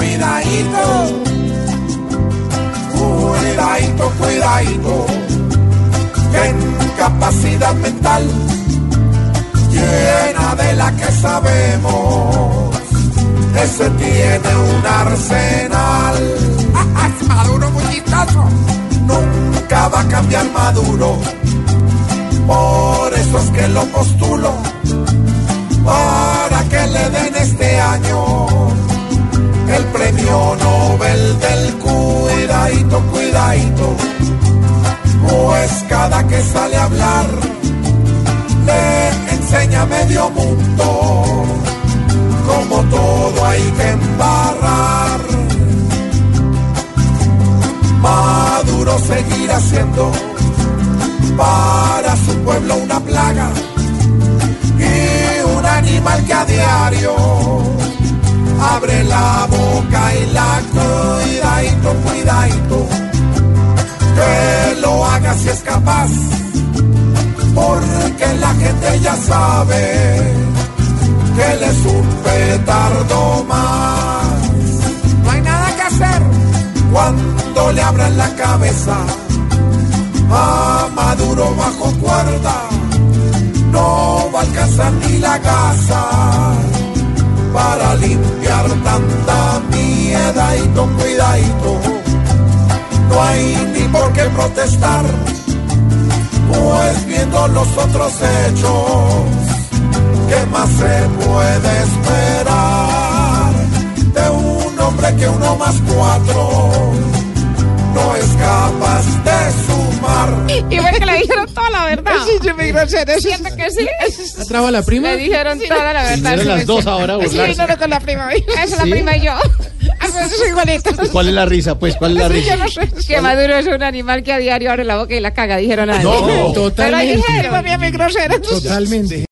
cuidadito, cuidadito, cuidadito, en capacidad mental llena de la que sabemos, ese tiene un arsenal. Maduro muy chistoso. Nunca va a cambiar Maduro, por eso es que lo postulo, para que le den este año Nobel del cuidadito, cuidadito, pues cada que sale a hablar le enseña medio mundo como todo hay que embarrar. Maduro seguirá siendo para su pueblo una plaga y un animal que a diario abre la boca y la si es capaz, porque la gente ya sabe que él es un petardo más. No hay nada que hacer. Cuando le abran la cabeza a Maduro bajo cuerda, no va a alcanzar ni la gasa para limpiar tanta miedadito, cuidadito. No hay ni por qué protestar, pues viendo los otros hechos, ¿qué más se puede esperar de un hombre que uno más cuatro no es capaz de sumar? Y ve que le dijeron toda la verdad. Sí, yo me grosero. ¿Siente que sí? ¿Atraba a la prima? Le dijeron toda la verdad. Eran las dos ahora a Sí, burlarse. no, no, con la prima. Esa es la ¿Sí? prima y yo. ¿Cuál es la risa? Pues, ¿cuál es la risa? no sé. Que Maduro es un animal que a diario abre la boca y la caga, dijeron a No, Pero ahí totalmente. dijeron. Prima mía, mi grosera. Totalmente.